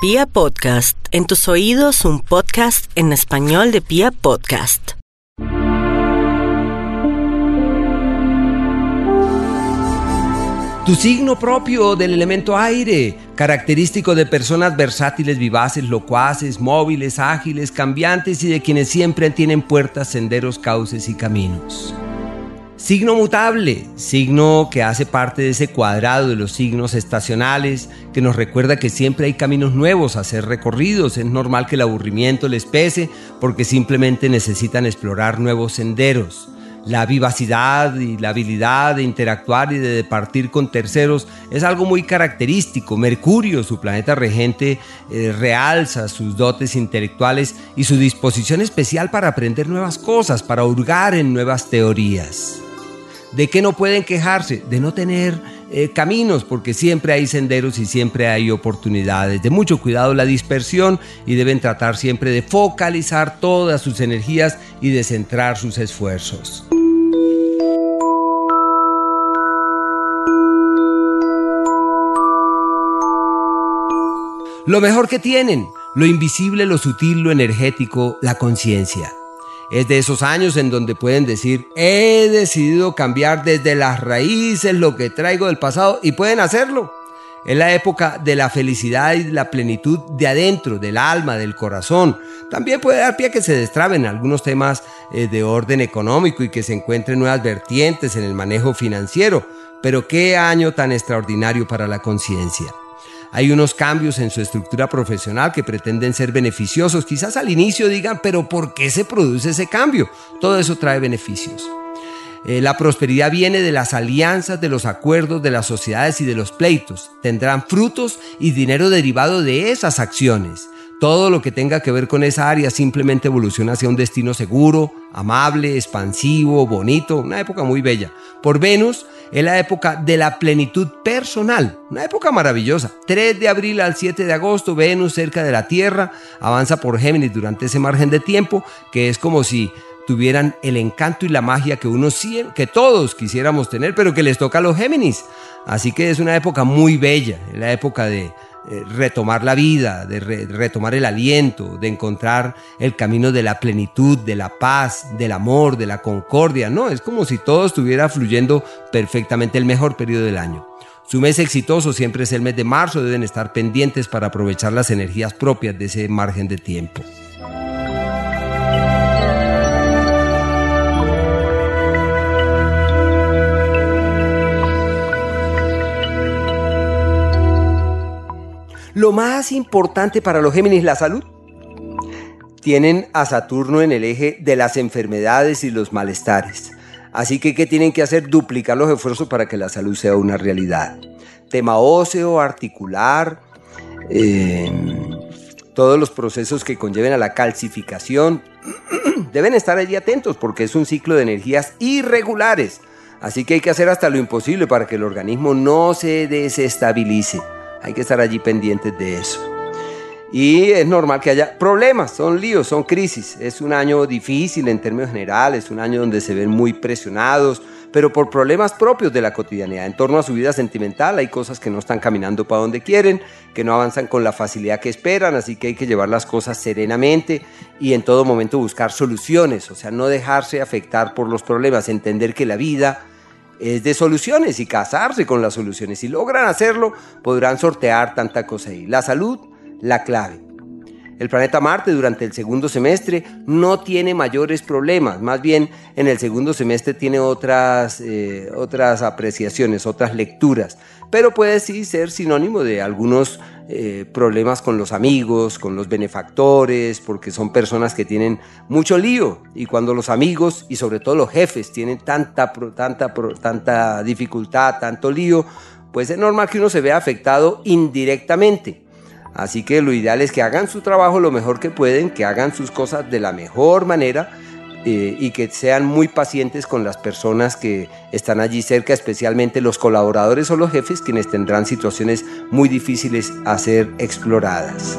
Pia Podcast, en tus oídos un podcast en español de Pia Podcast. Tu signo propio del elemento aire, característico de personas versátiles, vivaces, locuaces, móviles, ágiles, cambiantes y de quienes siempre tienen puertas, senderos, cauces y caminos. Signo mutable, signo que hace parte de ese cuadrado de los signos estacionales, que nos recuerda que siempre hay caminos nuevos a ser recorridos. Es normal que el aburrimiento les pese porque simplemente necesitan explorar nuevos senderos. La vivacidad y la habilidad de interactuar y de departir con terceros es algo muy característico. Mercurio, su planeta regente, eh, realza sus dotes intelectuales y su disposición especial para aprender nuevas cosas, para hurgar en nuevas teorías. ¿De qué no pueden quejarse? De no tener eh, caminos, porque siempre hay senderos y siempre hay oportunidades. De mucho cuidado la dispersión y deben tratar siempre de focalizar todas sus energías y de centrar sus esfuerzos. Lo mejor que tienen, lo invisible, lo sutil, lo energético, la conciencia. Es de esos años en donde pueden decir, he decidido cambiar desde las raíces lo que traigo del pasado y pueden hacerlo. Es la época de la felicidad y la plenitud de adentro, del alma, del corazón. También puede dar pie a que se destraben algunos temas eh, de orden económico y que se encuentren nuevas vertientes en el manejo financiero. Pero qué año tan extraordinario para la conciencia. Hay unos cambios en su estructura profesional que pretenden ser beneficiosos. Quizás al inicio digan, pero ¿por qué se produce ese cambio? Todo eso trae beneficios. Eh, la prosperidad viene de las alianzas, de los acuerdos, de las sociedades y de los pleitos. Tendrán frutos y dinero derivado de esas acciones. Todo lo que tenga que ver con esa área simplemente evoluciona hacia un destino seguro, amable, expansivo, bonito, una época muy bella. Por Venus es la época de la plenitud personal, una época maravillosa. 3 de abril al 7 de agosto, Venus cerca de la Tierra avanza por Géminis durante ese margen de tiempo que es como si tuvieran el encanto y la magia que uno que todos quisiéramos tener, pero que les toca a los Géminis. Así que es una época muy bella, la época de eh, retomar la vida, de retomar el aliento, de encontrar el camino de la plenitud, de la paz, del amor, de la concordia. No, es como si todo estuviera fluyendo perfectamente el mejor periodo del año. Su mes exitoso siempre es el mes de marzo, deben estar pendientes para aprovechar las energías propias de ese margen de tiempo. Lo más importante para los Géminis, la salud. Tienen a Saturno en el eje de las enfermedades y los malestares. Así que, ¿qué tienen que hacer? Duplicar los esfuerzos para que la salud sea una realidad. Tema óseo, articular, eh, todos los procesos que conlleven a la calcificación, deben estar allí atentos porque es un ciclo de energías irregulares. Así que hay que hacer hasta lo imposible para que el organismo no se desestabilice. Hay que estar allí pendientes de eso. Y es normal que haya problemas, son líos, son crisis. Es un año difícil en términos generales, un año donde se ven muy presionados, pero por problemas propios de la cotidianidad. En torno a su vida sentimental hay cosas que no están caminando para donde quieren, que no avanzan con la facilidad que esperan, así que hay que llevar las cosas serenamente y en todo momento buscar soluciones, o sea, no dejarse afectar por los problemas, entender que la vida es de soluciones y casarse con las soluciones. Si logran hacerlo, podrán sortear tanta cosa ahí. La salud, la clave. El planeta Marte durante el segundo semestre no tiene mayores problemas, más bien en el segundo semestre tiene otras, eh, otras apreciaciones, otras lecturas, pero puede sí ser sinónimo de algunos eh, problemas con los amigos, con los benefactores, porque son personas que tienen mucho lío y cuando los amigos y sobre todo los jefes tienen tanta, tanta, tanta dificultad, tanto lío, pues es normal que uno se vea afectado indirectamente. Así que lo ideal es que hagan su trabajo lo mejor que pueden, que hagan sus cosas de la mejor manera eh, y que sean muy pacientes con las personas que están allí cerca, especialmente los colaboradores o los jefes, quienes tendrán situaciones muy difíciles a ser exploradas.